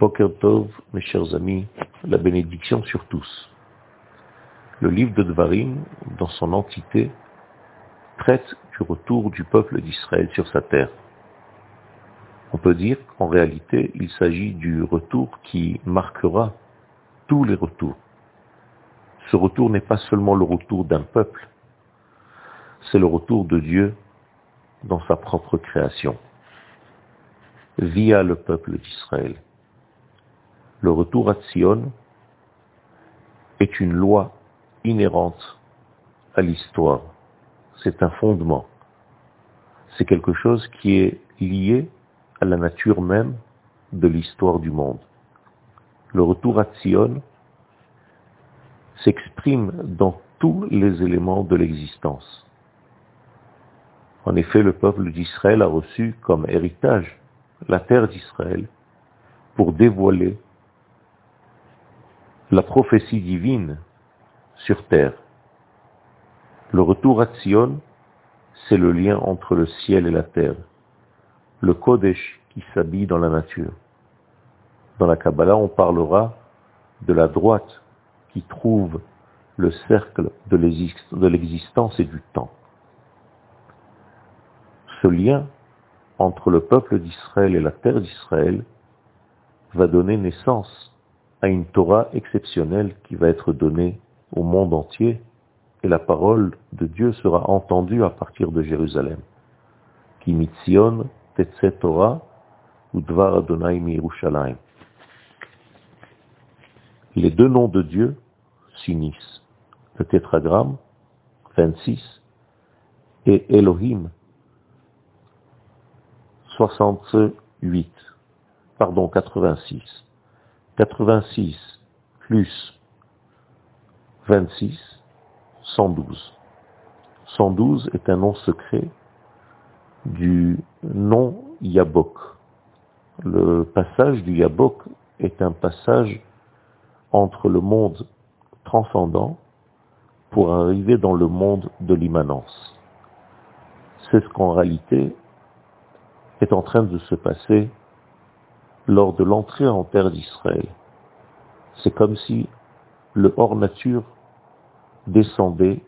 Boker Tov, mes chers amis, la bénédiction sur tous. Le livre de Dvarim, dans son entité, traite du retour du peuple d'Israël sur sa terre. On peut dire qu'en réalité, il s'agit du retour qui marquera tous les retours. Ce retour n'est pas seulement le retour d'un peuple, c'est le retour de Dieu dans sa propre création, via le peuple d'Israël. Le retour à Sion est une loi inhérente à l'histoire. C'est un fondement. C'est quelque chose qui est lié à la nature même de l'histoire du monde. Le retour à Sion s'exprime dans tous les éléments de l'existence. En effet, le peuple d'Israël a reçu comme héritage la terre d'Israël pour dévoiler la prophétie divine sur terre. Le retour à Sion, c'est le lien entre le ciel et la terre, le Kodesh qui s'habille dans la nature. Dans la Kabbalah, on parlera de la droite qui trouve le cercle de l'existence et du temps. Ce lien entre le peuple d'Israël et la terre d'Israël va donner naissance à une Torah exceptionnelle qui va être donnée au monde entier et la parole de Dieu sera entendue à partir de Jérusalem. Kimitzion tetse Torah udvar Adonai Yerushalayim. Les deux noms de Dieu s'unissent. Le tétragramme 26 et Elohim 68, pardon 86. 86 plus 26, 112. 112 est un nom secret du nom Yabok. Le passage du Yabok est un passage entre le monde transcendant pour arriver dans le monde de l'immanence. C'est ce qu'en réalité est en train de se passer lors de l'entrée en terre d'Israël. C'est comme si le hors-nature descendait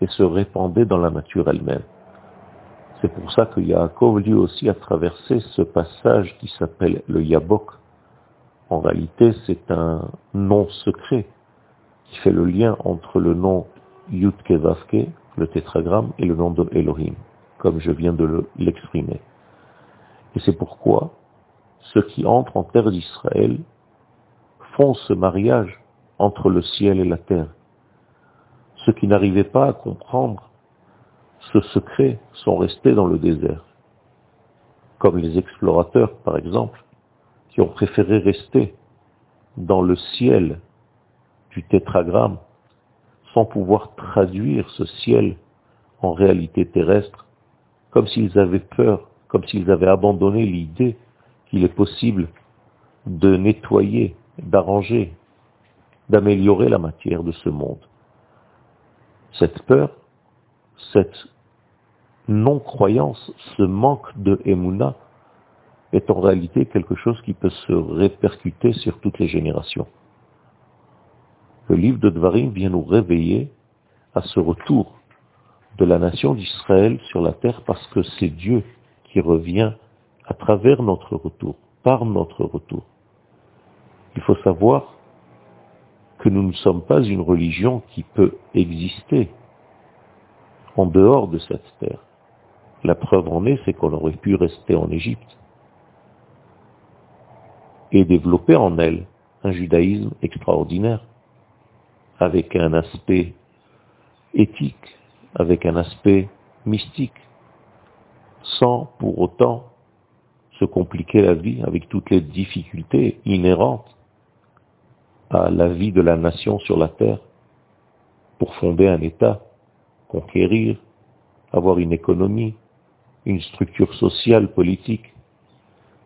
et se répandait dans la nature elle-même. C'est pour ça que Yaakov lui aussi a traversé ce passage qui s'appelle le Yabok. En réalité, c'est un nom secret qui fait le lien entre le nom Yudke Vavke, le tétragramme, et le nom de Elohim, comme je viens de l'exprimer. Et c'est pourquoi ceux qui entrent en terre d'Israël font ce mariage entre le ciel et la terre. Ceux qui n'arrivaient pas à comprendre ce secret sont restés dans le désert, comme les explorateurs par exemple, qui ont préféré rester dans le ciel du tétragramme sans pouvoir traduire ce ciel en réalité terrestre, comme s'ils avaient peur, comme s'ils avaient abandonné l'idée qu'il est possible de nettoyer, d'arranger, d'améliorer la matière de ce monde. Cette peur, cette non-croyance, ce manque de émouna est en réalité quelque chose qui peut se répercuter sur toutes les générations. Le livre de Dvarim vient nous réveiller à ce retour de la nation d'Israël sur la terre parce que c'est Dieu qui revient à travers notre retour, par notre retour. Il faut savoir que nous ne sommes pas une religion qui peut exister en dehors de cette terre. La preuve en est, c'est qu'on aurait pu rester en Égypte et développer en elle un judaïsme extraordinaire, avec un aspect éthique, avec un aspect mystique, sans pour autant compliquer la vie avec toutes les difficultés inhérentes à la vie de la nation sur la terre pour fonder un État, conquérir, avoir une économie, une structure sociale, politique.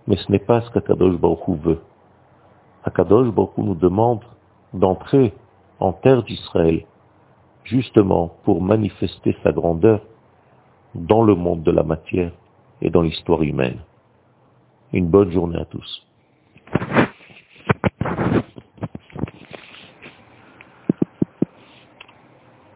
Mais ce n'est pas ce qu'Akadosh Baruch veut. Akadosh Baruch nous demande d'entrer en terre d'Israël, justement pour manifester sa grandeur dans le monde de la matière et dans l'histoire humaine. Une bonne journée à tous.